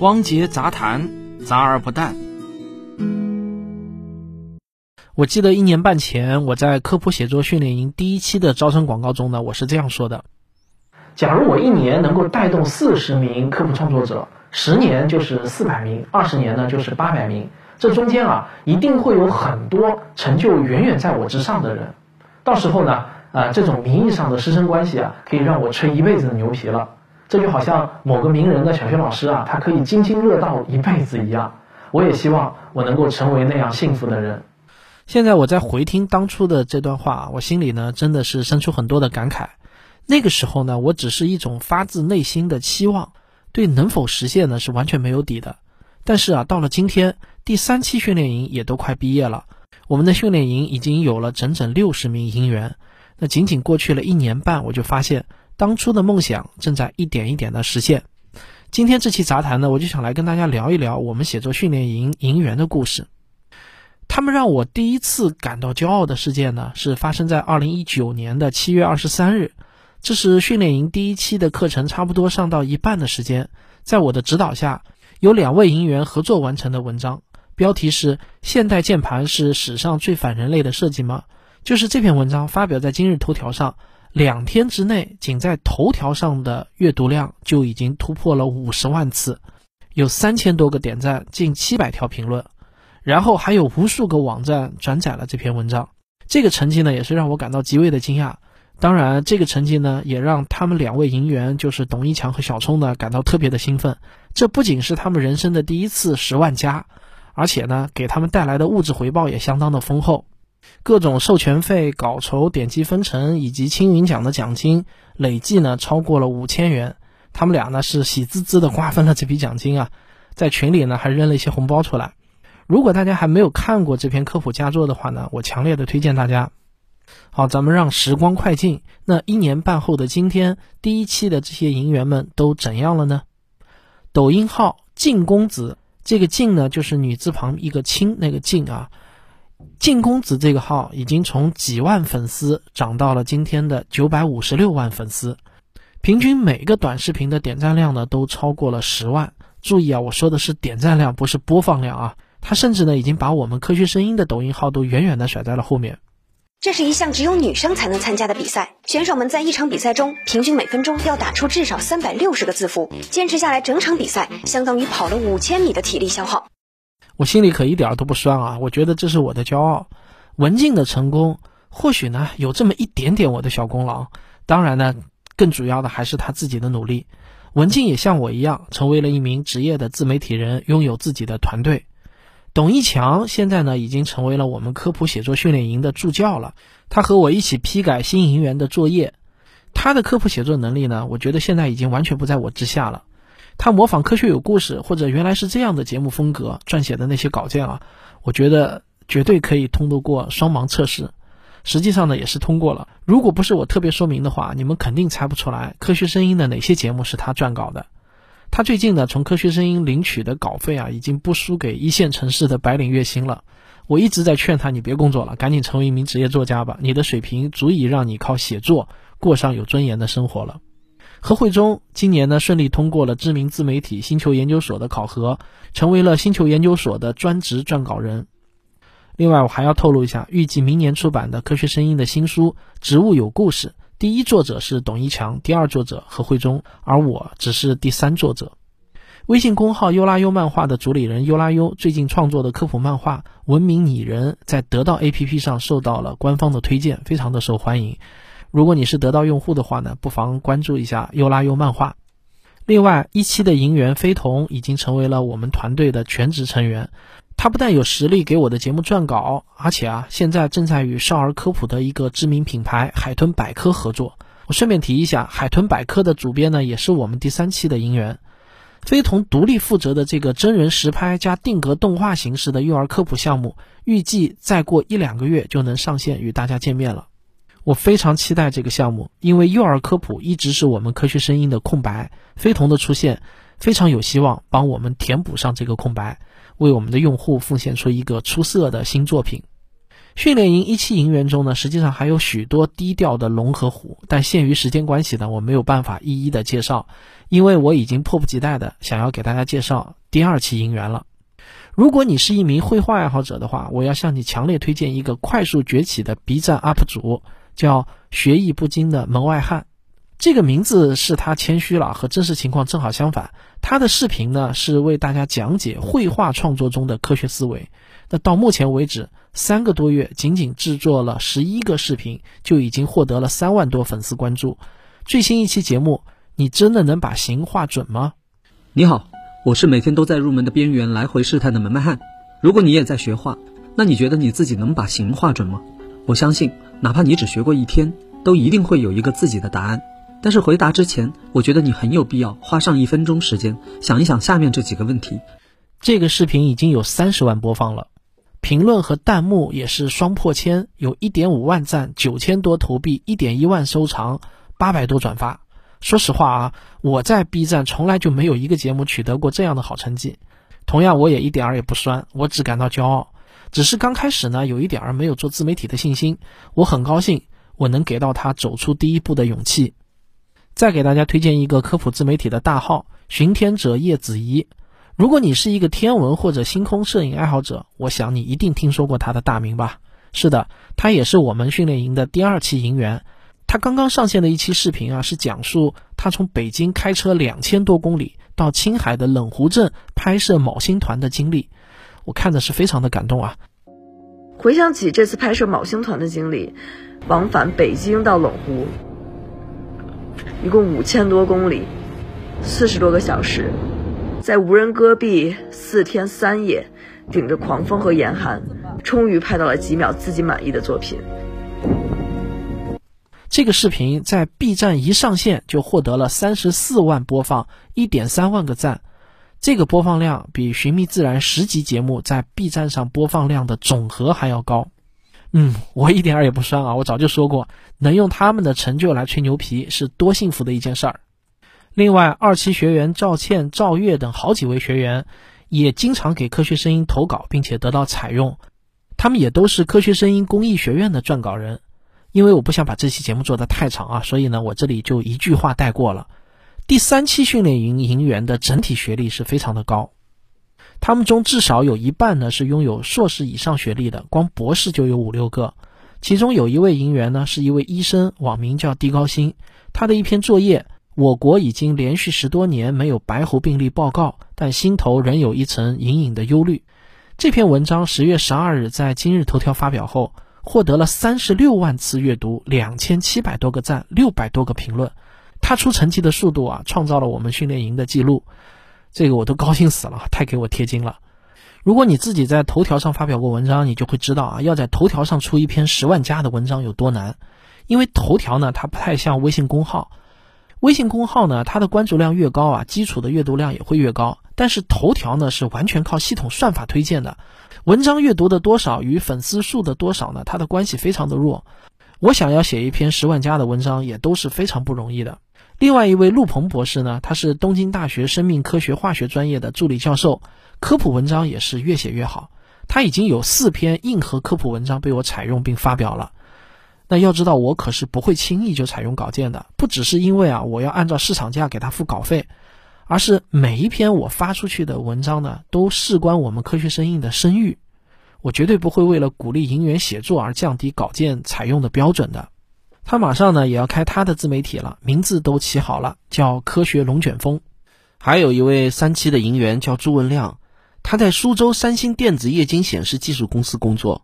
汪杰杂谈，杂而不淡。我记得一年半前，我在科普写作训练营第一期的招生广告中呢，我是这样说的：假如我一年能够带动四十名科普创作者，十年就是四百名，二十年呢就是八百名。这中间啊，一定会有很多成就远远在我之上的人。到时候呢，啊，这种名义上的师生关系啊，可以让我吹一辈子的牛皮了。这就好像某个名人的小学老师啊，他可以津津乐道一辈子一样。我也希望我能够成为那样幸福的人。现在我在回听当初的这段话，我心里呢真的是生出很多的感慨。那个时候呢，我只是一种发自内心的期望，对能否实现呢是完全没有底的。但是啊，到了今天，第三期训练营也都快毕业了，我们的训练营已经有了整整六十名营员。那仅仅过去了一年半，我就发现当初的梦想正在一点一点的实现。今天这期杂谈呢，我就想来跟大家聊一聊我们写作训练营营员的故事。他们让我第一次感到骄傲的事件呢，是发生在二零一九年的七月二十三日。这是训练营第一期的课程差不多上到一半的时间，在我的指导下，有两位营员合作完成的文章，标题是“现代键盘是史上最反人类的设计吗？”就是这篇文章发表在今日头条上，两天之内，仅在头条上的阅读量就已经突破了五十万次，有三千多个点赞，近七百条评论。然后还有无数个网站转载了这篇文章，这个成绩呢也是让我感到极为的惊讶。当然，这个成绩呢也让他们两位营员，就是董一强和小聪呢感到特别的兴奋。这不仅是他们人生的第一次十万加，而且呢给他们带来的物质回报也相当的丰厚，各种授权费、稿酬、点击分成以及青云奖的奖金累计呢超过了五千元。他们俩呢是喜滋滋的瓜分了这笔奖金啊，在群里呢还扔了一些红包出来。如果大家还没有看过这篇科普佳作的话呢，我强烈的推荐大家。好，咱们让时光快进。那一年半后的今天，第一期的这些营员们都怎样了呢？抖音号静公子，这个静呢就是女字旁一个清那个静啊。静公子这个号已经从几万粉丝涨到了今天的九百五十六万粉丝，平均每个短视频的点赞量呢都超过了十万。注意啊，我说的是点赞量，不是播放量啊。他甚至呢，已经把我们科学声音的抖音号都远远的甩在了后面。这是一项只有女生才能参加的比赛，选手们在一场比赛中，平均每分钟要打出至少三百六十个字符，坚持下来整场比赛，相当于跑了五千米的体力消耗。我心里可一点都不酸啊！我觉得这是我的骄傲。文静的成功，或许呢有这么一点点我的小功劳，当然呢，更主要的还是他自己的努力。文静也像我一样，成为了一名职业的自媒体人，拥有自己的团队。董一强现在呢，已经成为了我们科普写作训练营的助教了。他和我一起批改新营员的作业。他的科普写作能力呢，我觉得现在已经完全不在我之下了。他模仿《科学有故事》或者原来是这样的节目风格撰写的那些稿件啊，我觉得绝对可以通得过双盲测试。实际上呢，也是通过了。如果不是我特别说明的话，你们肯定猜不出来科学声音的哪些节目是他撰稿的。他最近呢，从科学声音领取的稿费啊，已经不输给一线城市的白领月薪了。我一直在劝他，你别工作了，赶紧成为一名职业作家吧。你的水平足以让你靠写作过上有尊严的生活了。何慧中今年呢，顺利通过了知名自媒体星球研究所的考核，成为了星球研究所的专职撰稿人。另外，我还要透露一下，预计明年出版的科学声音的新书《植物有故事》。第一作者是董一强，第二作者何慧中，而我只是第三作者。微信公号“优拉优漫画”的主理人优拉优最近创作的科普漫画《文明拟人》在得到 APP 上受到了官方的推荐，非常的受欢迎。如果你是得到用户的话呢，不妨关注一下优拉优漫画。另外，一期的银元飞童已经成为了我们团队的全职成员。他不但有实力给我的节目撰稿，而且啊，现在正在与少儿科普的一个知名品牌海豚百科合作。我顺便提一下，海豚百科的主编呢，也是我们第三期的银员。非同独立负责的这个真人实拍加定格动画形式的幼儿科普项目，预计再过一两个月就能上线与大家见面了。我非常期待这个项目，因为幼儿科普一直是我们科学声音的空白，非同的出现非常有希望帮我们填补上这个空白。为我们的用户奉献出一个出色的新作品。训练营一期营员中呢，实际上还有许多低调的龙和虎，但限于时间关系呢，我没有办法一一的介绍，因为我已经迫不及待的想要给大家介绍第二期营员了。如果你是一名绘画爱好者的话，我要向你强烈推荐一个快速崛起的 B 站 UP 主，叫学艺不精的门外汉。这个名字是他谦虚了，和真实情况正好相反。他的视频呢是为大家讲解绘画创作中的科学思维。那到目前为止，三个多月，仅仅制作了十一个视频，就已经获得了三万多粉丝关注。最新一期节目，你真的能把形画准吗？你好，我是每天都在入门的边缘来回试探的门外汉。如果你也在学画，那你觉得你自己能把形画准吗？我相信，哪怕你只学过一天，都一定会有一个自己的答案。但是回答之前，我觉得你很有必要花上一分钟时间想一想下面这几个问题。这个视频已经有三十万播放了，评论和弹幕也是双破千，有一点五万赞，九千多投币，一点一万收藏，八百多转发。说实话啊，我在 B 站从来就没有一个节目取得过这样的好成绩。同样，我也一点儿也不酸，我只感到骄傲。只是刚开始呢，有一点儿没有做自媒体的信心。我很高兴，我能给到他走出第一步的勇气。再给大家推荐一个科普自媒体的大号“巡天者叶子怡”。如果你是一个天文或者星空摄影爱好者，我想你一定听说过他的大名吧？是的，他也是我们训练营的第二期营员。他刚刚上线的一期视频啊，是讲述他从北京开车两千多公里到青海的冷湖镇拍摄昴星团的经历。我看的是非常的感动啊！回想起这次拍摄昴星团的经历，往返北京到冷湖。一共五千多公里，四十多个小时，在无人戈壁四天三夜，顶着狂风和严寒，终于拍到了几秒自己满意的作品。这个视频在 B 站一上线就获得了三十四万播放，一点三万个赞，这个播放量比《寻觅自然》十集节目在 B 站上播放量的总和还要高。嗯，我一点儿也不酸啊！我早就说过，能用他们的成就来吹牛皮是多幸福的一件事儿。另外，二期学员赵倩、赵月等好几位学员也经常给科学声音投稿，并且得到采用。他们也都是科学声音公益学院的撰稿人。因为我不想把这期节目做得太长啊，所以呢，我这里就一句话带过了。第三期训练营营员的整体学历是非常的高。他们中至少有一半呢是拥有硕士以上学历的，光博士就有五六个。其中有一位营员呢是一位医生，网名叫地高星。他的一篇作业：我国已经连续十多年没有白喉病例报告，但心头仍有一层隐隐的忧虑。这篇文章十月十二日在今日头条发表后，获得了三十六万次阅读，两千七百多个赞，六百多个评论。他出成绩的速度啊，创造了我们训练营的记录。这个我都高兴死了，太给我贴金了。如果你自己在头条上发表过文章，你就会知道啊，要在头条上出一篇十万加的文章有多难。因为头条呢，它不太像微信公号。微信公号呢，它的关注量越高啊，基础的阅读量也会越高。但是头条呢，是完全靠系统算法推荐的，文章阅读的多少与粉丝数的多少呢，它的关系非常的弱。我想要写一篇十万加的文章，也都是非常不容易的。另外一位陆鹏博士呢，他是东京大学生命科学化学专业的助理教授，科普文章也是越写越好。他已经有四篇硬核科普文章被我采用并发表了。那要知道，我可是不会轻易就采用稿件的，不只是因为啊，我要按照市场价给他付稿费，而是每一篇我发出去的文章呢，都事关我们科学生硬的声誉。我绝对不会为了鼓励营员写作而降低稿件采用的标准的。他马上呢也要开他的自媒体了，名字都起好了，叫科学龙卷风。还有一位三期的营员叫朱文亮，他在苏州三星电子液晶显示技术公司工作。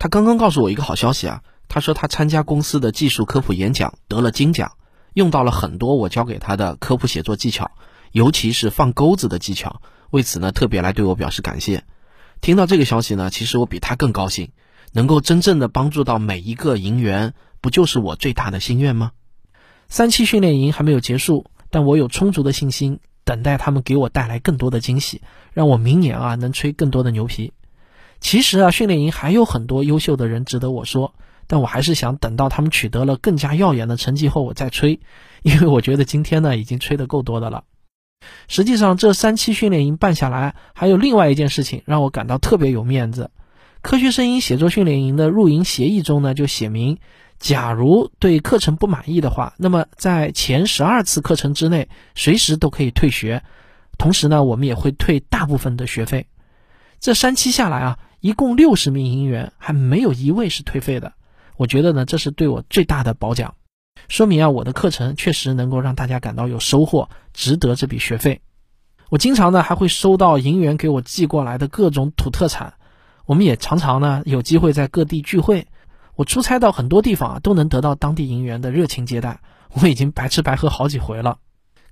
他刚刚告诉我一个好消息啊，他说他参加公司的技术科普演讲得了金奖，用到了很多我教给他的科普写作技巧，尤其是放钩子的技巧。为此呢，特别来对我表示感谢。听到这个消息呢，其实我比他更高兴，能够真正的帮助到每一个营员。不就是我最大的心愿吗？三期训练营还没有结束，但我有充足的信心，等待他们给我带来更多的惊喜，让我明年啊能吹更多的牛皮。其实啊，训练营还有很多优秀的人值得我说，但我还是想等到他们取得了更加耀眼的成绩后，我再吹，因为我觉得今天呢已经吹得够多的了。实际上，这三期训练营办下来，还有另外一件事情让我感到特别有面子。科学声音写作训练营的入营协议中呢，就写明，假如对课程不满意的话，那么在前十二次课程之内，随时都可以退学。同时呢，我们也会退大部分的学费。这三期下来啊，一共六十名营员，还没有一位是退费的。我觉得呢，这是对我最大的褒奖，说明啊，我的课程确实能够让大家感到有收获，值得这笔学费。我经常呢还会收到营员给我寄过来的各种土特产。我们也常常呢有机会在各地聚会，我出差到很多地方啊，都能得到当地营员的热情接待。我已经白吃白喝好几回了。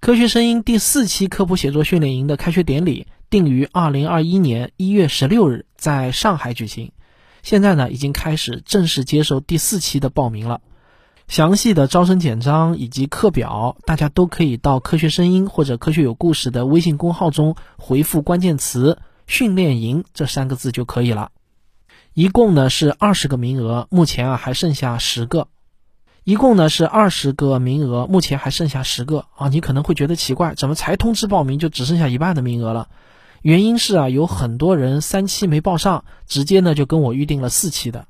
科学声音第四期科普写作训练营的开学典礼定于二零二一年一月十六日在上海举行，现在呢已经开始正式接受第四期的报名了。详细的招生简章以及课表，大家都可以到科学声音或者科学有故事的微信公号中回复关键词。训练营这三个字就可以了，一共呢是二十个名额，目前啊还剩下十个，一共呢是二十个名额，目前还剩下十个啊，你可能会觉得奇怪，怎么才通知报名就只剩下一半的名额了？原因是啊，有很多人三期没报上，直接呢就跟我预定了四期的。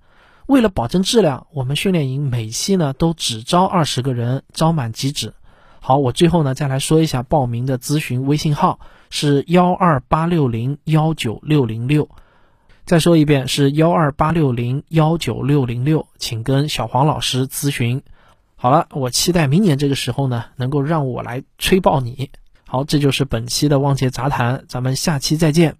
为了保证质量，我们训练营每期呢都只招二十个人，招满即止。好，我最后呢再来说一下报名的咨询微信号。是幺二八六零幺九六零六，再说一遍是幺二八六零幺九六零六，请跟小黄老师咨询。好了，我期待明年这个时候呢，能够让我来吹爆你。好，这就是本期的忘界杂谈，咱们下期再见。